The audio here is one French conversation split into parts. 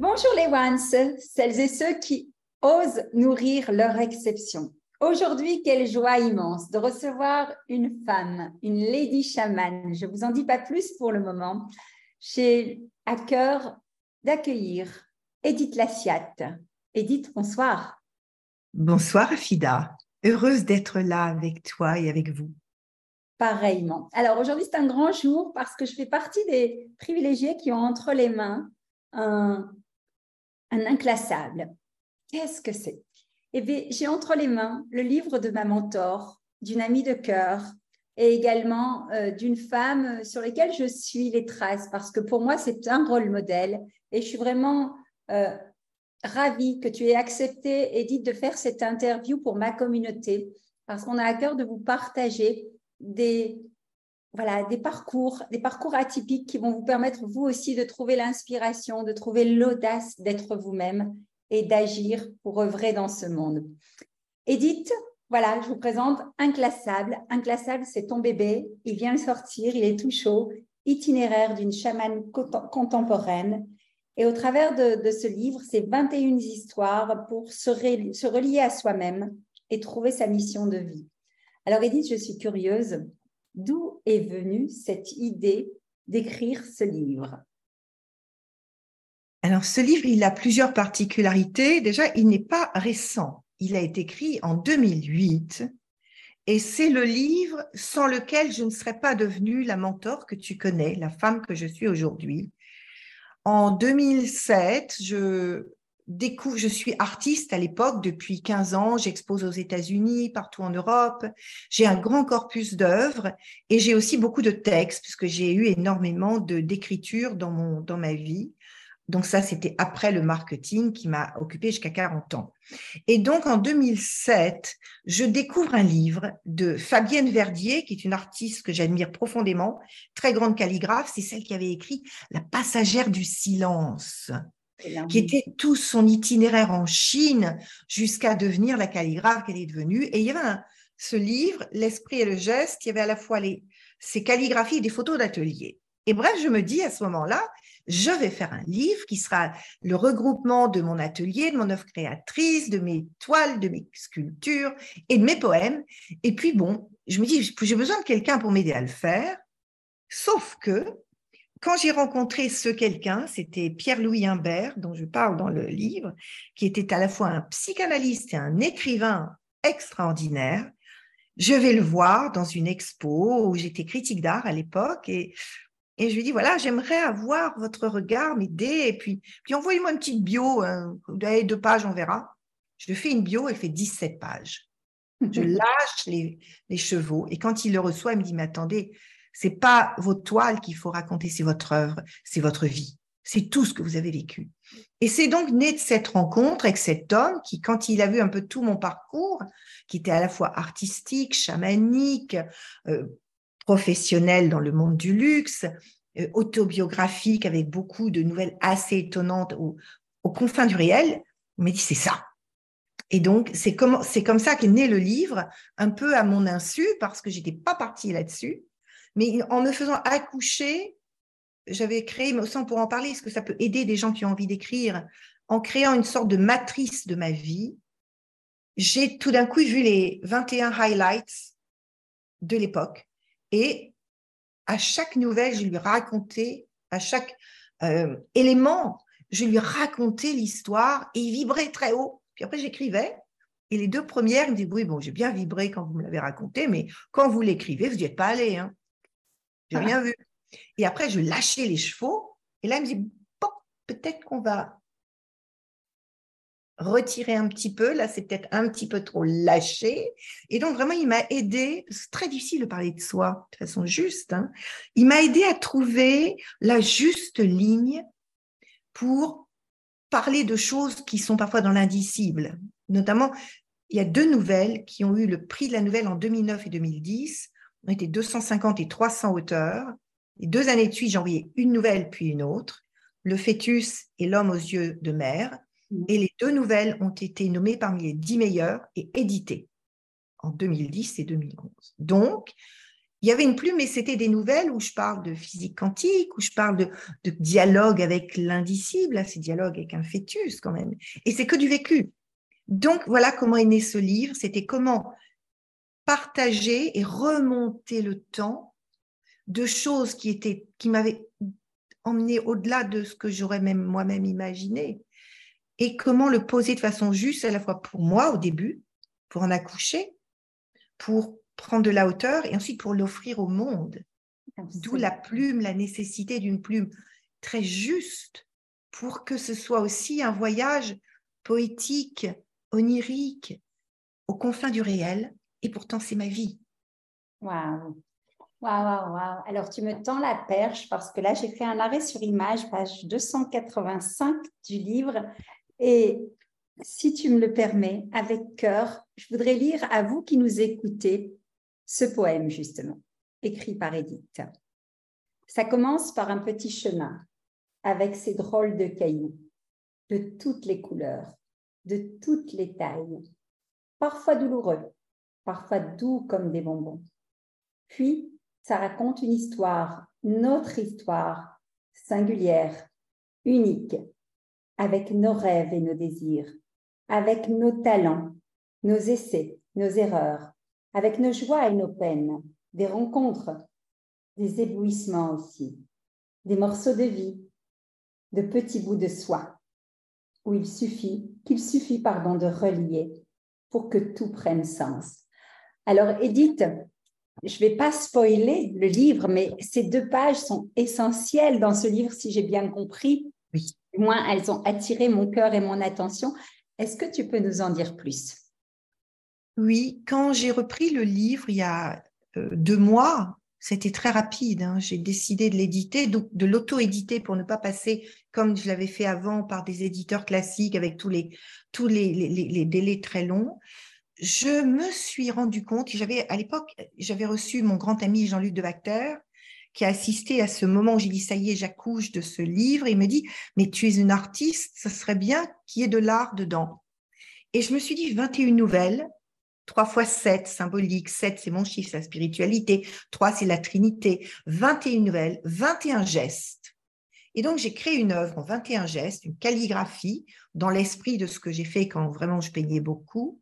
Bonjour les ones, celles et ceux qui osent nourrir leur exception. Aujourd'hui, quelle joie immense de recevoir une femme, une lady shaman. Je ne vous en dis pas plus pour le moment. J'ai à cœur d'accueillir Edith Lassiat. Edith, bonsoir. Bonsoir Fida, heureuse d'être là avec toi et avec vous. Pareillement. Alors aujourd'hui, c'est un grand jour parce que je fais partie des privilégiés qui ont entre les mains un un inclassable. Qu'est-ce que c'est? Eh bien, j'ai entre les mains le livre de ma mentor, d'une amie de cœur, et également euh, d'une femme sur laquelle je suis les traces, parce que pour moi, c'est un rôle modèle. Et je suis vraiment euh, ravie que tu aies accepté, Edith, de faire cette interview pour ma communauté, parce qu'on a à cœur de vous partager des, voilà, des parcours, des parcours atypiques qui vont vous permettre vous aussi de trouver l'inspiration, de trouver l'audace d'être vous-même et d'agir pour œuvrer dans ce monde. Edith, voilà, je vous présente Inclassable. Inclassable, c'est ton bébé. Il vient de sortir, il est tout chaud. Itinéraire d'une chamane contemporaine. Et au travers de, ce livre, c'est 21 histoires pour se, se relier à soi-même et trouver sa mission de vie. Alors Edith, je suis curieuse. D'où est venue cette idée d'écrire ce livre? Alors, ce livre, il a plusieurs particularités. Déjà, il n'est pas récent. Il a été écrit en 2008 et c'est le livre sans lequel je ne serais pas devenue la mentor que tu connais, la femme que je suis aujourd'hui. En 2007, je découvre, je suis artiste à l'époque depuis 15 ans, j'expose aux États-Unis, partout en Europe, j'ai un grand corpus d'œuvres et j'ai aussi beaucoup de textes puisque j'ai eu énormément d'écriture dans mon dans ma vie. Donc ça c'était après le marketing qui m'a occupé jusqu'à 40 ans. Et donc en 2007, je découvre un livre de Fabienne Verdier qui est une artiste que j'admire profondément, très grande calligraphe, c'est celle qui avait écrit La passagère du silence qui était tout son itinéraire en Chine jusqu'à devenir la calligraphe qu'elle est devenue. Et il y avait ce livre, L'esprit et le geste, il y avait à la fois les, ses calligraphies et des photos d'atelier. Et bref, je me dis à ce moment-là, je vais faire un livre qui sera le regroupement de mon atelier, de mon œuvre créatrice, de mes toiles, de mes sculptures et de mes poèmes. Et puis bon, je me dis, j'ai besoin de quelqu'un pour m'aider à le faire. Sauf que quand j'ai rencontré ce quelqu'un, c'était Pierre-Louis Imbert, dont je parle dans le livre, qui était à la fois un psychanalyste et un écrivain extraordinaire. Je vais le voir dans une expo où j'étais critique d'art à l'époque et, et je lui dis voilà, j'aimerais avoir votre regard, m'aider, et puis, puis envoyez-moi une petite bio, hein, deux pages, on verra. Je lui fais une bio, elle fait 17 pages. Je lâche les, les chevaux et quand il le reçoit, il me dit mais attendez, c'est pas votre toile qu'il faut raconter, c'est votre œuvre, c'est votre vie. C'est tout ce que vous avez vécu. Et c'est donc né de cette rencontre avec cet homme qui, quand il a vu un peu tout mon parcours, qui était à la fois artistique, chamanique, euh, professionnel dans le monde du luxe, euh, autobiographique avec beaucoup de nouvelles assez étonnantes aux, confins du réel, il m'a dit c'est ça. Et donc, c'est comme, comme ça qu'est né le livre, un peu à mon insu, parce que j'étais pas partie là-dessus. Mais en me faisant accoucher, j'avais créé, mais aussi pour en parler, est-ce que ça peut aider des gens qui ont envie d'écrire, en créant une sorte de matrice de ma vie, j'ai tout d'un coup vu les 21 highlights de l'époque. Et à chaque nouvelle, je lui racontais, à chaque euh, élément, je lui racontais l'histoire et il vibrait très haut. Puis après, j'écrivais. Et les deux premières, il me dit, oui, bon, j'ai bien vibré quand vous me l'avez raconté, mais quand vous l'écrivez, vous n'y êtes pas allé. Hein. J'ai ah. rien vu. Et après, je lâchais les chevaux. Et là, il me dit, bon, peut-être qu'on va retirer un petit peu. Là, c'est peut-être un petit peu trop lâché. Et donc, vraiment, il m'a aidé. C'est très difficile de parler de soi de façon juste. Hein. Il m'a aidé à trouver la juste ligne pour parler de choses qui sont parfois dans l'indicible. Notamment, il y a deux nouvelles qui ont eu le prix de la nouvelle en 2009 et 2010. On était 250 et 300 auteurs. Et deux années de suite, envoyé une nouvelle puis une autre. Le fœtus et l'homme aux yeux de mer. Mm. Et les deux nouvelles ont été nommées parmi les dix meilleures et éditées en 2010 et 2011. Donc, il y avait une plume, mais c'était des nouvelles où je parle de physique quantique, où je parle de, dialogue avec l'indicible, c'est dialogue avec un fœtus quand même. Et c'est que du vécu. Donc, voilà comment est né ce livre. C'était comment partager et remonter le temps de choses qui étaient, qui m'avaient emmené au-delà de ce que j'aurais même moi-même imaginé et comment le poser de façon juste à la fois pour moi au début, pour en accoucher, pour prendre de la hauteur et ensuite pour l'offrir au monde. D'où la plume, la nécessité d'une plume très juste pour que ce soit aussi un voyage poétique, onirique, aux confins du réel. Et pourtant, c'est ma vie. Waouh! Waouh, waouh. Alors, tu me tends la perche parce que là, j'ai fait un arrêt sur image, page 285 du livre. Et si tu me le permets, avec cœur, je voudrais lire à vous qui nous écoutez ce poème, justement, écrit par Edith. Ça commence par un petit chemin avec ces drôles de cailloux, de toutes les couleurs, de toutes les tailles, parfois douloureux, parfois doux comme des bonbons. Puis, ça raconte une histoire, notre histoire, singulière, unique, avec nos rêves et nos désirs, avec nos talents, nos essais, nos erreurs, avec nos joies et nos peines, des rencontres, des éblouissements aussi, des morceaux de vie, de petits bouts de soi, où il suffit, qu'il suffit, pardon, de relier pour que tout prenne sens. Alors, Edith, je ne vais pas spoiler le livre, mais ces deux pages sont essentielles dans ce livre, si j'ai bien compris. Oui moins, elles ont attiré mon cœur et mon attention. Est-ce que tu peux nous en dire plus? Oui, quand j'ai repris le livre il y a euh, deux mois, c'était très rapide. Hein. J'ai décidé de l'éditer, de l'auto-éditer pour ne pas passer comme je l'avais fait avant par des éditeurs classiques avec tous les, tous les, les délais très longs. Je me suis rendu compte, j'avais à l'époque, j'avais reçu mon grand ami Jean-Luc de Bacter, qui a assisté à ce moment où j'ai dit ça y est, j'accouche de ce livre. il me dit mais tu es une artiste, ça serait bien qu'il y ait de l'art dedans. Et je me suis dit 21 nouvelles, 3 fois 7 symbolique, 7 c'est mon chiffre, c'est la spiritualité, 3 c'est la Trinité, 21 nouvelles, 21 gestes. Et donc j'ai créé une œuvre en 21 gestes, une calligraphie dans l'esprit de ce que j'ai fait quand vraiment je peignais beaucoup.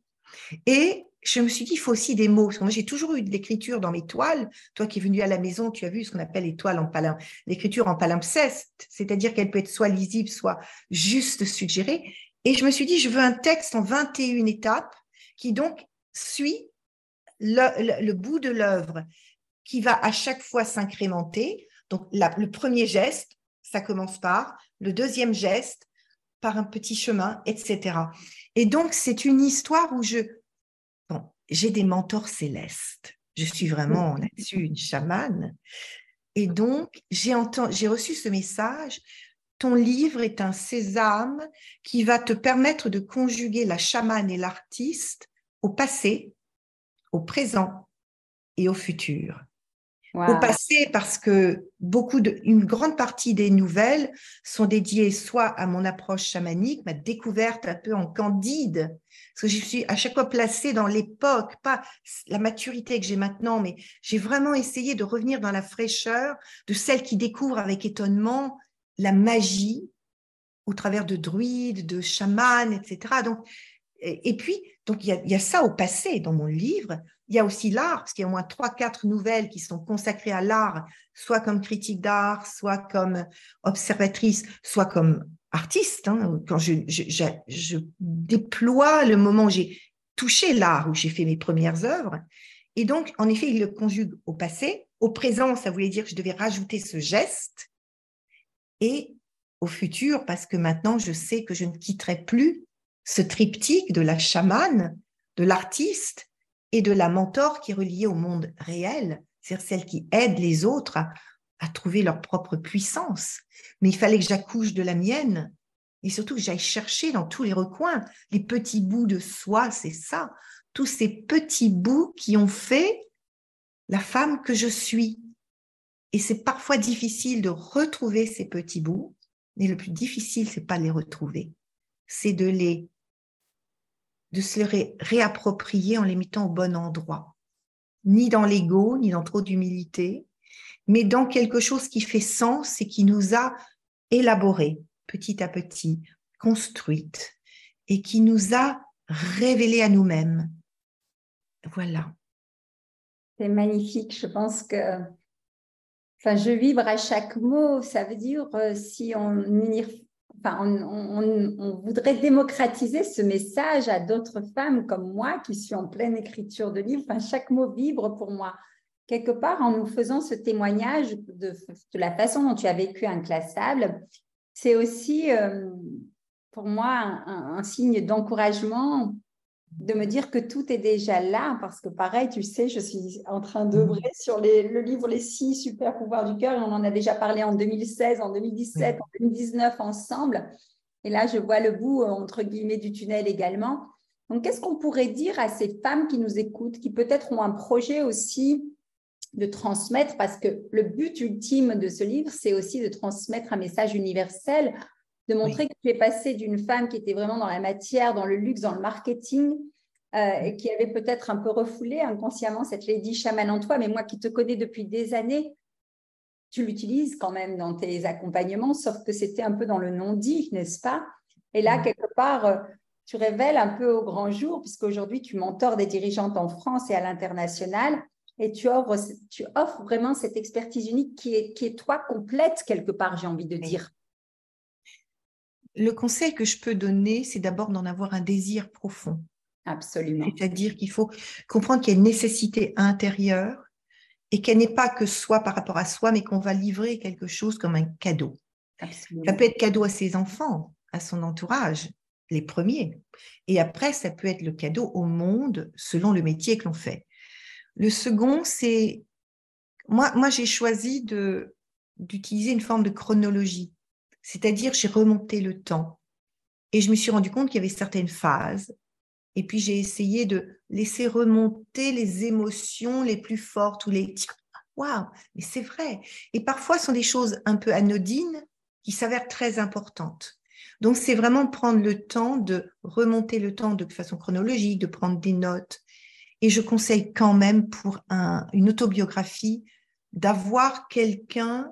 Et je me suis dit, il faut aussi des mots. Parce que moi, j'ai toujours eu de l'écriture dans mes toiles. Toi qui es venu à la maison, tu as vu ce qu'on appelle les en l'écriture en palimpseste, c'est-à-dire qu'elle peut être soit lisible, soit juste suggérée. Et je me suis dit, je veux un texte en 21 étapes qui donc suit le, bout de l'œuvre qui va à chaque fois s'incrémenter. Donc, le premier geste, ça commence par, le deuxième geste, par un petit chemin, etc. Et donc, c'est une histoire où je, j'ai des mentors célestes. Je suis vraiment là-dessus une chamane. Et donc, j'ai reçu ce message. Ton livre est un sésame qui va te permettre de conjuguer la chamane et l'artiste au passé, au présent et au futur au passé parce que beaucoup de, une grande partie des nouvelles sont dédiées soit à mon approche chamanique, ma découverte un peu en candide, parce que je suis à chaque fois placée dans l'époque, pas la maturité que j'ai maintenant, mais j'ai vraiment essayé de revenir dans la fraîcheur de celle qui découvre avec étonnement la magie au travers de druides, de chamans, etc. Donc, et, puis, donc il y, a, ça au passé dans mon livre. Il y a aussi l'art, parce qu'il y a au moins trois, quatre nouvelles qui sont consacrées à l'art, soit comme critique d'art, soit comme observatrice, soit comme artiste, hein, quand je, je, déploie le moment où j'ai touché l'art, où j'ai fait mes premières œuvres. Et donc, en effet, il le conjugue au passé. Au présent, ça voulait dire que je devais rajouter ce geste. Et au futur, parce que maintenant, je sais que je ne quitterai plus ce triptyque de la chamane, de l'artiste et de la mentor qui est reliée au monde réel, c'est-à-dire celle qui aide les autres à, trouver leur propre puissance. Mais il fallait que j'accouche de la mienne et surtout que j'aille chercher dans tous les recoins les petits bouts de soi, c'est ça, tous ces petits bouts qui ont fait la femme que je suis. Et c'est parfois difficile de retrouver ces petits bouts, mais le plus difficile, c'est pas les retrouver, c'est de les de se les réapproprier en les mettant au bon endroit. Ni dans l'ego, ni dans trop d'humilité, mais dans quelque chose qui fait sens et qui nous a élaboré petit à petit, construite et qui nous a révélé à nous-mêmes. Voilà. C'est magnifique. Je pense que, enfin, je vibre à chaque mot. Ça veut dire euh, si on, enfin, on, voudrait démocratiser ce message à d'autres femmes comme moi qui suis en pleine écriture de livres. Enfin, chaque mot vibre pour moi quelque part, en nous faisant ce témoignage de, la façon dont tu as vécu Inclassable, c'est aussi euh, pour moi un, signe d'encouragement de me dire que tout est déjà là, parce que pareil, tu sais, je suis en train d'œuvrer mmh. sur le livre Les six super pouvoirs du cœur, et on en a déjà parlé en 2016, en 2017, en 2019 ensemble. Et là, je vois le bout, euh, entre guillemets, du tunnel également. Donc, qu'est-ce qu'on pourrait dire à ces femmes qui nous écoutent, qui peut-être ont un projet aussi de transmettre, parce que le but ultime de ce livre, c'est aussi de transmettre un message universel, de montrer que tu es passé d'une femme qui était vraiment dans la matière, dans le luxe, dans le marketing, euh, et qui avait peut-être un peu refoulé inconsciemment cette lady chaman en toi, mais moi qui te connais depuis des années, tu l'utilises quand même dans tes accompagnements, sauf que c'était un peu dans le non-dit, n'est-ce pas? Et là, quelque part, euh, tu révèles un peu au grand jour, puisqu'aujourd'hui, tu mentors des dirigeantes en France et à l'international, et tu offres, tu offres vraiment cette expertise unique qui est, qui est toi complète quelque part, j'ai envie de dire. Le conseil que je peux donner, c'est d'abord d'en avoir un désir profond. Absolument. C'est-à-dire qu'il faut comprendre qu'il y a une nécessité intérieure et qu'elle n'est pas que soi par rapport à soi, mais qu'on va livrer quelque chose comme un cadeau. Absolument. Ça peut être cadeau à ses enfants, à son entourage, les premiers. Et après, ça peut être le cadeau au monde selon le métier que l'on fait. Le second, c'est moi, moi j'ai choisi de d'utiliser une forme de chronologie, c'est-à-dire j'ai remonté le temps et je me suis rendu compte qu'il y avait certaines phases et puis j'ai essayé de laisser remonter les émotions les plus fortes ou les waouh, mais c'est vrai. Et parfois, ce sont des choses un peu anodines qui s'avèrent très importantes. Donc, c'est vraiment prendre le temps de remonter le temps de façon chronologique, de prendre des notes, et je conseille quand même pour une autobiographie d'avoir quelqu'un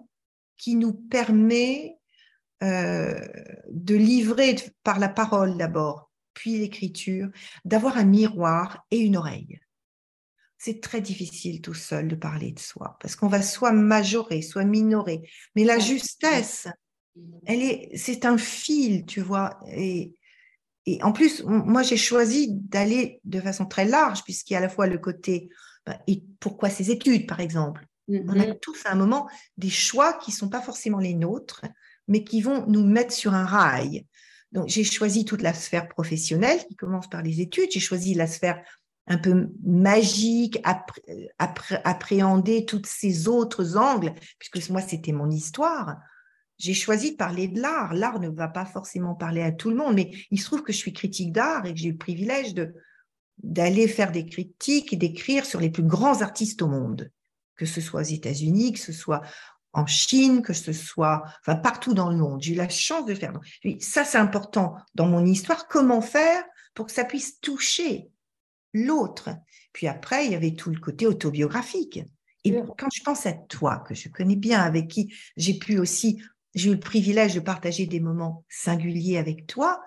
qui nous permet euh, de livrer par la parole d'abord, puis l'écriture, d'avoir un miroir et une oreille. C'est très difficile tout seul de parler de soi, parce qu'on va soit majorer, soit minorer. Mais la justesse, elle est, c'est un fil, tu vois. Et, et en plus, moi, j'ai choisi d'aller de façon très large, puisqu'il y a à la fois le côté bah, et pourquoi ces études, par exemple. On a mm-hmm. tous à un moment des choix qui ne sont pas forcément les nôtres, mais qui vont nous mettre sur un rail. Donc, j'ai choisi toute la sphère professionnelle qui commence par les études. J'ai choisi la sphère un peu magique, appréhender tous ces autres angles, puisque moi, c'était mon histoire j'ai choisi de parler de l'art. L'art ne va pas forcément parler à tout le monde, mais il se trouve que je suis critique d'art et que j'ai le privilège de d'aller faire des critiques et d'écrire sur les plus grands artistes au monde, que ce soit aux États-Unis, que ce soit en Chine, que ce soit enfin partout dans le monde. J'ai eu la chance de faire. Ça, c'est important dans mon histoire. Comment faire pour que ça puisse toucher l'autre? Puis après, il y avait tout le côté autobiographique. Et quand je pense à toi, que je connais bien, avec qui j'ai pu aussi j'ai eu le privilège de partager des moments singuliers avec toi,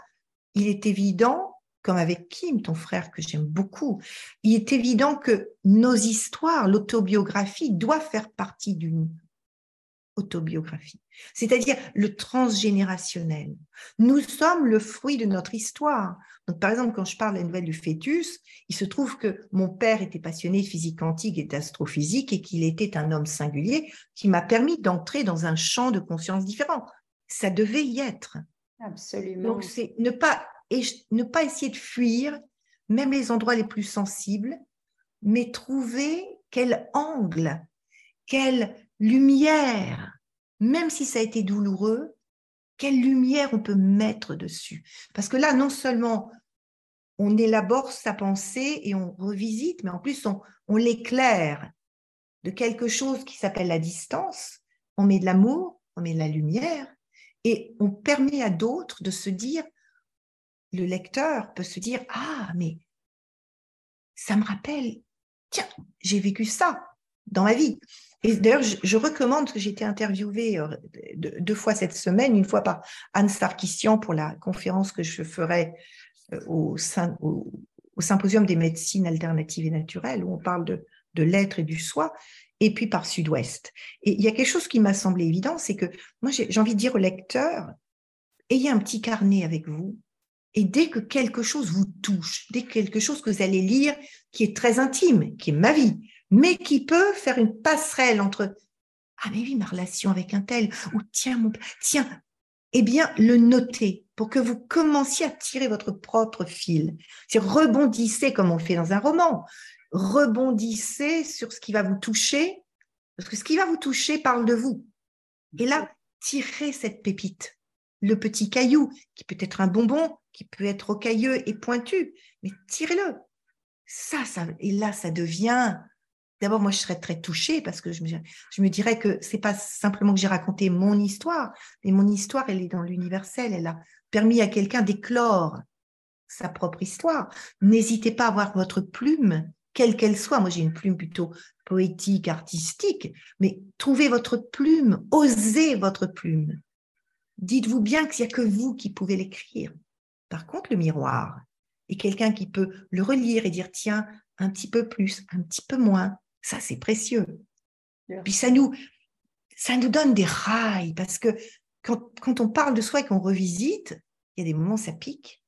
il est évident, comme avec Kim, ton frère que j'aime beaucoup, il est évident que nos histoires, l'autobiographie doit faire partie d'une autobiographie, c'est-à-dire le transgénérationnel. Nous sommes le fruit de notre histoire. Donc, par exemple, quand je parle de la nouvelle du fœtus, il se trouve que mon père était passionné de physique quantique et d'astrophysique et qu'il était un homme singulier qui m'a permis d'entrer dans un champ de conscience différent. Ça devait y être. Absolument. Donc, c'est ne pas, ne pas essayer de fuir même les endroits les plus sensibles, mais trouver quel angle, quelle lumière, même si ça a été douloureux, quelle lumière on peut mettre dessus? Parce que là, non seulement on élabore sa pensée et on revisite, mais en plus on, l'éclaire de quelque chose qui s'appelle la distance. On met de l'amour, on met de la lumière, et on permet à d'autres de se dire, le lecteur peut se dire, ah, mais ça me rappelle, tiens, j'ai vécu ça dans ma vie. Et d'ailleurs, je, recommande que j'ai été interviewée euh, deux, fois cette semaine, une fois par Anne Sarkissian pour la conférence que je ferai euh, au, au, Symposium des médecines alternatives et naturelles, où on parle de, de l'être et du soi, et puis par Sud-Ouest. Et il y a quelque chose qui m'a semblé évident, c'est que moi, j'ai envie de dire au lecteur, ayez un petit carnet avec vous, et dès que quelque chose vous touche, dès que quelque chose que vous allez lire qui est très intime, qui est ma vie, mais qui peut faire une passerelle entre ah mais oui ma relation avec un tel ou tiens mon tiens eh bien le noter pour que vous commenciez à tirer votre propre fil. C'est rebondissez comme on fait dans un roman. Rebondissez sur ce qui va vous toucher parce que ce qui va vous toucher parle de vous. Et là, tirez cette pépite, le petit caillou qui peut être un bonbon, qui peut être rocailleux et pointu, mais tirez-le. Ça, ça, et là, ça devient D'abord, moi, je serais très touchée parce que je me, dirais que c'est pas simplement que j'ai raconté mon histoire, mais mon histoire, elle est dans l'universel. Elle a permis à quelqu'un d'éclore sa propre histoire. N'hésitez pas à avoir votre plume, quelle qu'elle soit. Moi, j'ai une plume plutôt poétique, artistique, mais trouvez votre plume, osez votre plume. Dites-vous bien qu'il n'y a que vous qui pouvez l'écrire. Par contre, le miroir est quelqu'un qui peut le relire et dire, tiens, un petit peu plus, un petit peu moins, ça, c'est précieux. Puis ça nous, ça nous donne des rails parce que quand, quand on parle de soi et qu'on revisite, il y a des moments où ça pique.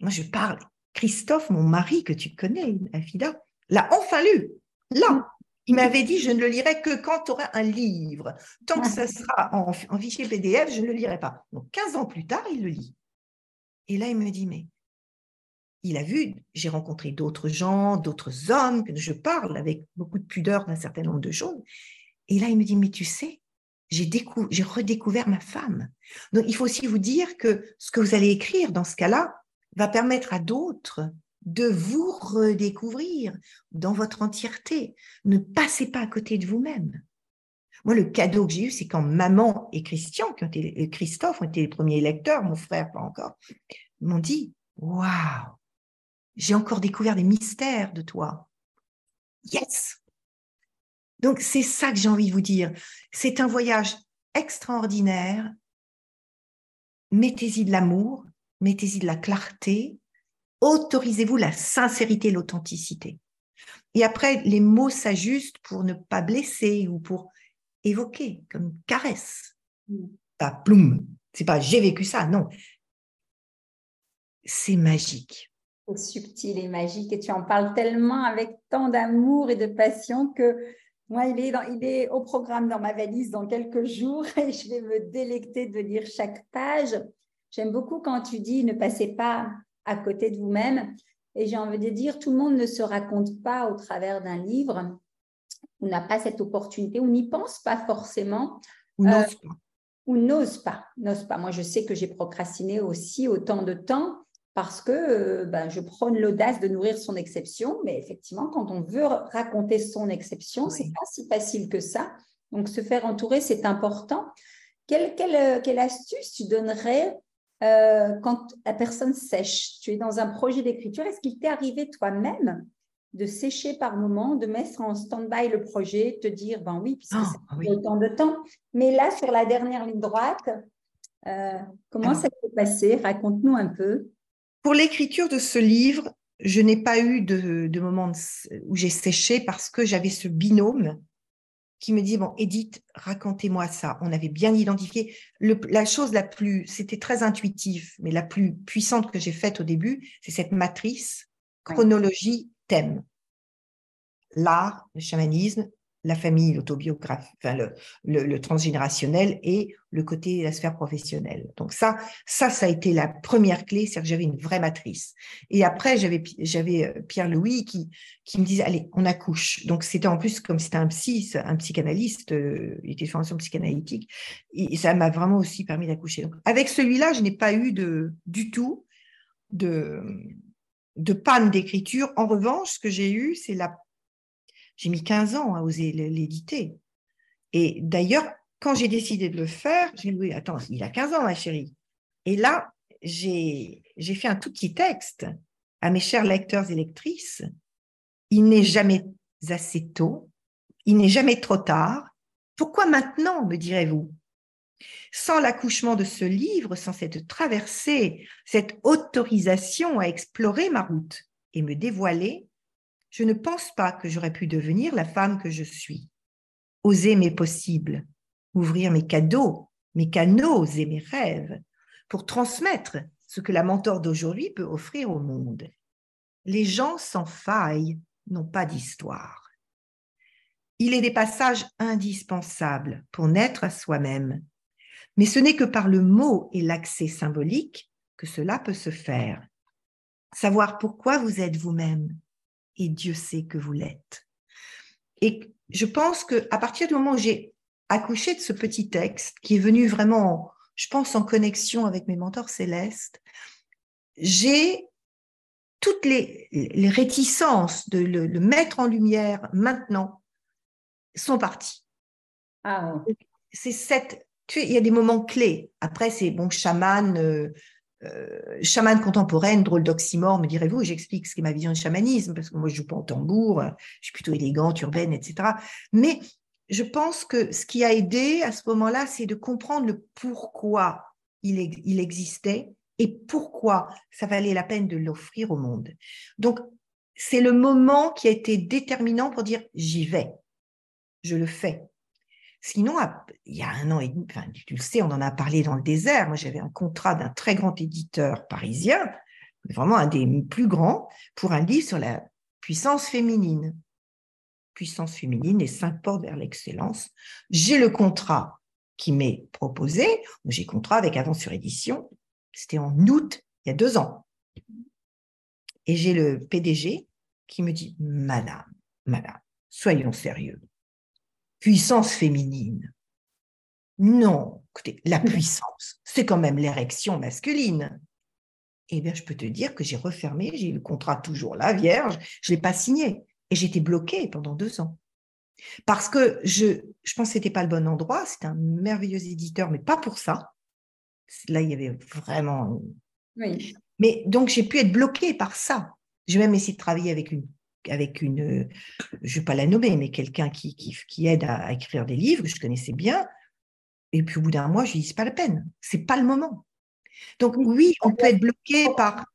Moi, je parle. Christophe, mon mari que tu connais, Afida, l'a enfin lu. Là, il m'avait dit, je ne le lirai que quand tu auras un livre. Tant que ça sera en, en, fichier PDF, je ne le lirai pas. Donc, 15 ans plus tard, il le lit. Et là, il me dit, mais il a vu, j'ai rencontré d'autres gens, d'autres hommes, que je parle avec beaucoup de pudeur d'un certain nombre de choses. Et là, il me dit, mais tu sais, j'ai, j'ai redécouvert ma femme. Donc, il faut aussi vous dire que ce que vous allez écrire dans ce cas-là va permettre à d'autres de vous redécouvrir dans votre entièreté. Ne passez pas à côté de vous-même. Moi, le cadeau que j'ai eu, c'est quand maman et Christian, qui ont été, Christophe ont été les premiers lecteurs, mon frère pas encore, m'ont dit Waouh, j'ai encore découvert des mystères de toi. Yes Donc c'est ça que j'ai envie de vous dire. C'est un voyage extraordinaire. Mettez-y de l'amour, mettez-y de la clarté, autorisez-vous la sincérité, l'authenticité. Et après, les mots s'ajustent pour ne pas blesser ou pour évoquer, comme caresse. Mm. Pas ploum. C'est pas j'ai vécu ça, non. C'est magique subtil et magique et tu en parles tellement avec tant d'amour et de passion que moi, il est, il est au programme dans ma valise dans quelques jours et je vais me délecter de lire chaque page. J'aime beaucoup quand tu dis ne passez pas à côté de vous-même. Et j'ai envie de dire, tout le monde ne se raconte pas au travers d'un livre. On n'a pas cette opportunité, on n'y pense pas forcément. Ou n'ose euh, pas. Ou n'ose pas, n'ose pas. Moi, je sais que j'ai procrastiné aussi autant de temps parce que euh, ben, je prône l'audace de nourrir son exception, mais effectivement, quand on veut raconter son exception, c'est pas si facile que ça. Donc, se faire entourer, c'est important. Quelle, quelle, astuce tu donnerais euh, quand la personne sèche? Tu es dans un projet d'écriture. Est-ce qu'il t'est arrivé toi-même de sécher par moment, de mettre en stand-by le projet, te dire, ben oui, puisque c'est ah, autant de temps. Mais là, sur la dernière ligne droite, euh, comment ça s'est passé? Raconte-nous un peu. Pour l'écriture de ce livre, je n'ai pas eu de, de moment où j'ai séché parce que j'avais ce binôme qui me dit, bon, Edith, racontez-moi ça. On avait bien identifié. la chose la plus, c'était très intuitif, mais la plus puissante que j'ai faite au début, c'est cette matrice, chronologie, thème. L'art, le chamanisme, la famille, l'autobiographie, enfin le, transgénérationnel et le côté la sphère professionnelle. Donc ça, ça, ça a été la première clé, c'est-à-dire que j'avais une vraie matrice. Et après, j'avais, j'avais euh, Pierre-Louis qui, qui me disait, allez, on accouche. Donc c'était en plus, comme c'était un psy, un psychanalyste, euh, il était de formation psychanalytique, et ça m'a vraiment aussi permis d'accoucher. Donc avec celui-là, je n'ai pas eu de, du tout de, de panne d'écriture. En revanche, ce que j'ai eu, c'est la j'ai mis 15 ans à oser l'éditer. Et d'ailleurs, quand j'ai décidé de le faire, j'ai dit, attends, il a 15 ans, ma chérie. Et là, j'ai fait un tout petit texte à mes chers lecteurs et lectrices. Il n'est jamais assez tôt, il n'est jamais trop tard. Pourquoi maintenant, me direz-vous? Sans l'accouchement de ce livre, sans cette traversée, cette autorisation à explorer ma route et me dévoiler, je ne pense pas que j'aurais pu devenir la femme que je suis. Oser mes possibles, ouvrir mes cadeaux, mes canaux et mes rêves pour transmettre ce que la mentor d'aujourd'hui peut offrir au monde. Les gens sans faille n'ont pas d'histoire. Il est des passages indispensables pour naître à soi-même, mais ce n'est que par le mot et l'accès symbolique que cela peut se faire. Savoir pourquoi vous êtes vous-même, et Dieu sait que vous l'êtes. Et je pense que à partir du moment où j'ai accouché de ce petit texte, qui est venu vraiment, je pense, en connexion avec mes mentors célestes, j'ai toutes les, les, réticences de le, mettre en lumière maintenant sont parties. Ah. C'est cette, tu il y a des moments clés. Après, c'est bon, chaman, euh, chamane contemporaine, drôle d'oxymore, me direz-vous, j'explique ce qu'est ma vision du chamanisme, parce que moi je joue pas en tambour, je suis plutôt élégante, urbaine, etc. Mais je pense que ce qui a aidé à ce moment-là, c'est de comprendre le pourquoi il existait et pourquoi ça valait la peine de l'offrir au monde. Donc, c'est le moment qui a été déterminant pour dire j'y vais, je le fais. Sinon, il y a un an et demi, tu le sais, on en a parlé dans le désert. Moi, j'avais un contrat d'un très grand éditeur parisien, vraiment un des plus grands, pour un livre sur la puissance féminine. Puissance féminine et cinq portes vers l'excellence. J'ai le contrat qui m'est proposé. J'ai contrat avec Avant sur Édition. C'était en août, il y a deux ans. Et j'ai le PDG qui me dit, Madame, Madame, soyons sérieux puissance féminine. Non, écoutez, la puissance, c'est quand même l'érection masculine. Eh bien, je peux te dire que j'ai refermé, j'ai eu le contrat toujours là, vierge, je ne l'ai pas signé. Et j'étais bloquée pendant deux ans. Parce que je, je pense que ce n'était pas le bon endroit, c'est un merveilleux éditeur, mais pas pour ça. Là, il y avait vraiment... Oui. Mais donc, j'ai pu être bloquée par ça. J'ai même essayé de travailler avec une avec une, je ne vais pas la nommer, mais quelqu'un qui, qui, aide à, écrire des livres que je connaissais bien. Et puis au bout d'un mois, je lui dis, c'est pas la peine, c'est pas le moment. Donc oui, on peut être bloqué par...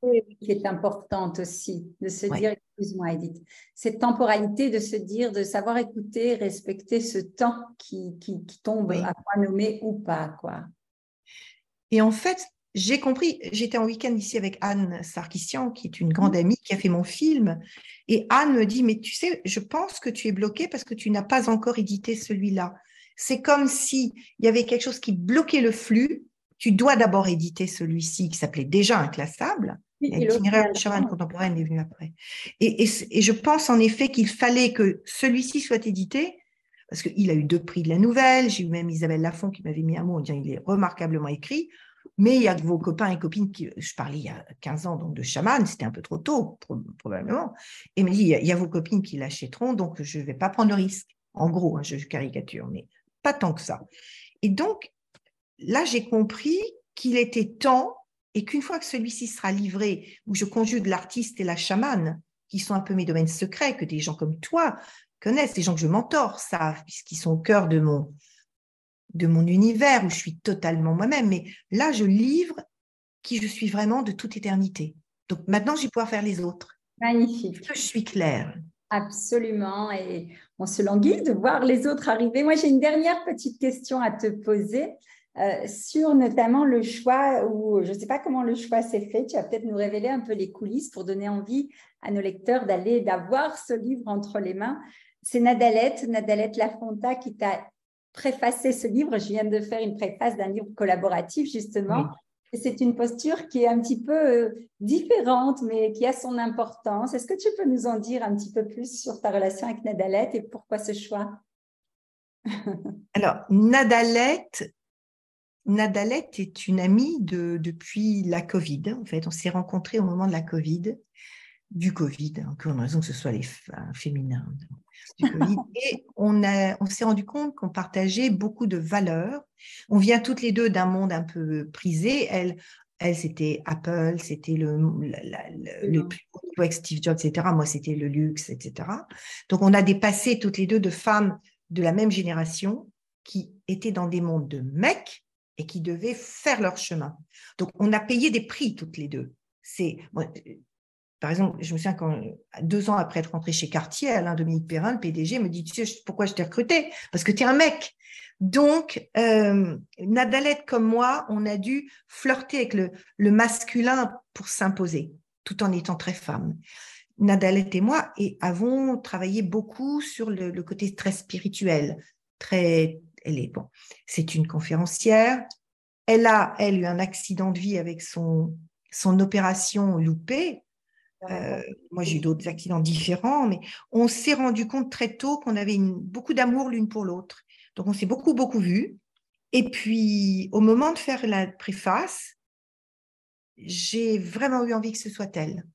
Qui est importante aussi, de se dire, excuse-moi Edith, cette temporalité de se dire, de savoir écouter, respecter ce temps qui, qui, tombe à quoi nommer ou pas. quoi. Et en fait, j'ai compris, j'étais en week-end ici avec Anne Sarkissian, qui est une grande mmh. amie qui a fait mon film. Et Anne me dit, mais tu sais, je pense que tu es bloqué parce que tu n'as pas encore édité celui-là. C'est comme si il y avait quelque chose qui bloquait le flux. Tu dois d'abord éditer celui-ci qui s'appelait déjà Inclassable. L'itinéraire de chaman contemporaine est venu après. Et, et, je pense en effet qu'il fallait que celui-ci soit édité parce qu'il a eu deux prix de la nouvelle. J'ai eu même Isabelle Lafont qui m'avait mis un mot en disant il est remarquablement écrit. Mais il y a vos copains et copines qui, je parlais il y a 15 ans donc de chaman, c'était un peu trop tôt probablement. Et me dit, il y, a, vos copines qui l'achèteront, donc je ne vais pas prendre le risque. En gros, hein, je caricature, mais pas tant que ça. Et donc, là, j'ai compris qu'il était temps et qu'une fois que celui-ci sera livré, où je conjugue l'artiste et la chamane, qui sont un peu mes domaines secrets, que des gens comme toi connaissent, des gens que je mentor savent, puisqu'ils sont au cœur de mon, de mon univers où je suis totalement moi-même. Mais là, je livre qui je suis vraiment de toute éternité. Donc maintenant, je vais pouvoir faire les autres. Magnifique. je suis claire. Absolument. Et on se languit de voir les autres arriver. Moi, j'ai une dernière petite question à te poser. Euh, sur notamment le choix, ou je ne sais pas comment le choix s'est fait, tu vas peut-être nous révéler un peu les coulisses pour donner envie à nos lecteurs d'aller, d'avoir ce livre entre les mains. C'est Nadalette, Nadalette Lafonta qui t'a préfacé ce livre. Je viens de faire une préface d'un livre collaboratif, justement. C'est une posture qui est un petit peu euh, différente, mais qui a son importance. Est-ce que tu peux nous en dire un petit peu plus sur ta relation avec Nadalette et pourquoi ce choix? Alors, Nadalette, Nadalette est une amie de, depuis la Covid. En fait, on s'est rencontrés au moment de la Covid, du Covid, encore une raison que ce soit les féminins du Covid. Et on, a, on s'est rendu compte qu'on partageait beaucoup de valeurs. On vient toutes les deux d'un monde un peu prisé. Elle, elle c'était Apple, c'était le, le, plus haut niveau avec Steve Jobs, etc. Moi, c'était le luxe, etc. Donc, on a dépassé toutes les deux de femmes de la même génération qui étaient dans des mondes de mecs et qui devaient faire leur chemin. Donc, on a payé des prix toutes les deux. C'est, par exemple, je me souviens quand, deux ans après être rentré chez Cartier, Alain Dominique Perrin, le PDG, me dit Tu sais pourquoi je t'ai recruté Parce que tu es un mec. Donc, euh, Nadalette comme moi, on a dû flirter avec le, masculin pour s'imposer, tout en étant très femme. Nadalette et moi avons travaillé beaucoup sur le, le côté très spirituel, très elle est bon. C'est une conférencière. Elle a, elle, eu un accident de vie avec son, son opération loupée. Euh, moi, j'ai eu d'autres accidents différents, mais on s'est rendu compte très tôt qu'on avait beaucoup d'amour l'une pour l'autre. Donc, on s'est beaucoup, beaucoup vus. Et puis, au moment de faire la préface, j'ai vraiment eu envie que ce soit elle.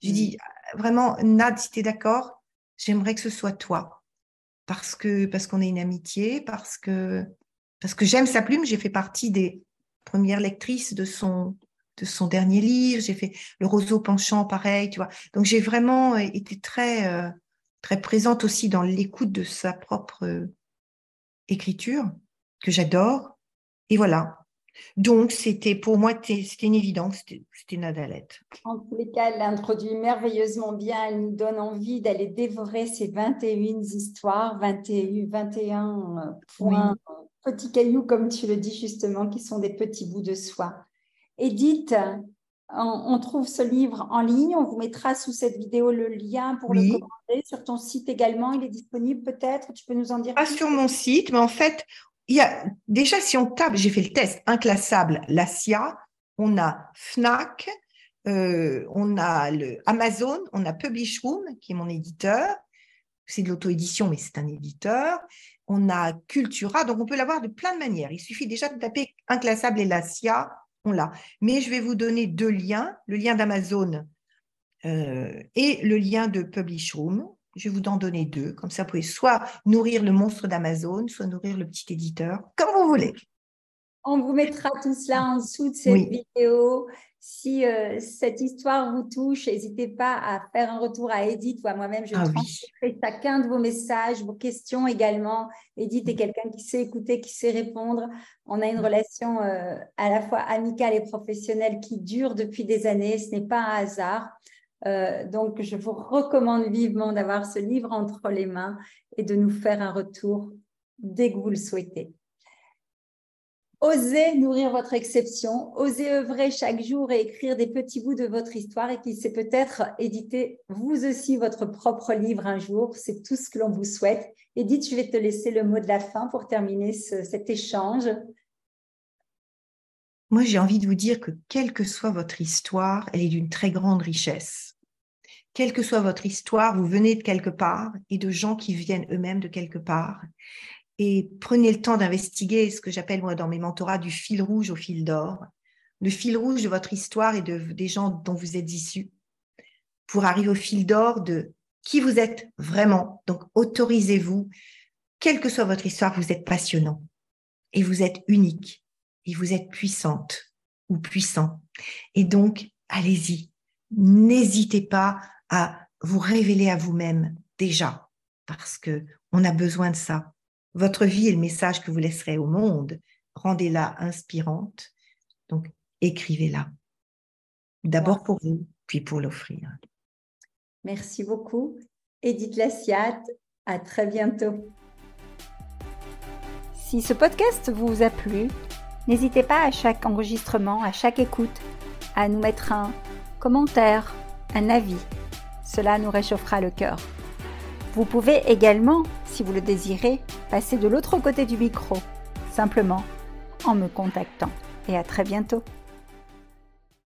J'ai dit, mmh. vraiment, Nad, si tu es d'accord, j'aimerais que ce soit toi parce que parce qu'on est une amitié, parce que parce que j'aime sa plume. J'ai fait partie des premières lectrices de son de son dernier livre. J'ai fait le roseau penchant, pareil, tu vois. Donc j'ai vraiment euh, été très euh, très présente aussi dans l'écoute de sa propre euh, écriture que j'adore. Et voilà. Donc, c'était pour moi, c'était une évidence, c'était Nadalette. En tous les cas, elle l'introduit merveilleusement bien. Elle nous donne envie d'aller dévorer ces 21 histoires, 21, 21 euh, points, petits cailloux, comme tu le dis justement, qui sont des petits bouts de soie. Edith, on, trouve ce livre en ligne. On vous mettra sous cette vidéo le lien pour le commander. Sur ton site également, il est disponible peut-être Tu peux nous en dire Pas sur mon site, mais en fait, il y a, déjà, si on tape, j'ai fait le test, inclassable, la SIA, on a Fnac, euh, on a le Amazon, on a Publishroom, qui est mon éditeur. C'est de l'auto-édition, mais c'est un éditeur. On a Cultura, donc on peut l'avoir de plein de manières. Il suffit déjà de taper inclassable et la SIA, on l'a. Mais je vais vous donner deux liens, le lien d'Amazon euh, et le lien de Publishroom. Je vais vous en donner deux. Comme ça, vous pouvez soit nourrir le monstre d'Amazon, soit nourrir le petit éditeur, comme vous voulez. On vous mettra tout cela en dessous de cette vidéo. Si euh, cette histoire vous touche, n'hésitez pas à faire un retour à Edith ou à moi-même. Je ah, chacun de vos messages, vos questions également. Edith est quelqu'un qui sait écouter, qui sait répondre. On a une relation euh, à la fois amicale et professionnelle qui dure depuis des années. Ce n'est pas un hasard. Euh, donc, je vous recommande vivement d'avoir ce livre entre les mains et de nous faire un retour dès que vous le souhaitez. Osez nourrir votre exception, osez œuvrer chaque jour et écrire des petits bouts de votre histoire et qu'il sait peut-être éditer vous aussi votre propre livre un jour. C'est tout ce que l'on vous souhaite. Edith, je vais te laisser le mot de la fin pour terminer cet échange. Moi, j'ai envie de vous dire que quelle que soit votre histoire, elle est d'une très grande richesse. Quelle que soit votre histoire, vous venez de quelque part et de gens qui viennent eux-mêmes de quelque part. Et prenez le temps d'investiguer ce que j'appelle moi dans mes mentorats du fil rouge au fil d'or. Le fil rouge de votre histoire et de, des gens dont vous êtes issus pour arriver au fil d'or de qui vous êtes vraiment. Donc, autorisez-vous, quelle que soit votre histoire, vous êtes passionnant et vous êtes unique et vous êtes puissante ou puissant. Et donc, allez-y. N'hésitez pas à vous révéler à vous-même déjà, parce que on a besoin de ça. Votre vie est le message que vous laisserez au monde. Rendez-la inspirante. Donc, écrivez-la. D'abord pour vous, puis pour l'offrir. Merci beaucoup. Edith Lassiat. À très bientôt. Si ce podcast vous a plu, n'hésitez pas à chaque enregistrement, à chaque écoute, à nous mettre un commentaire, un avis. Cela nous réchauffera le cœur. Vous pouvez également, si vous le désirez, passer de l'autre côté du micro, simplement en me contactant. Et à très bientôt.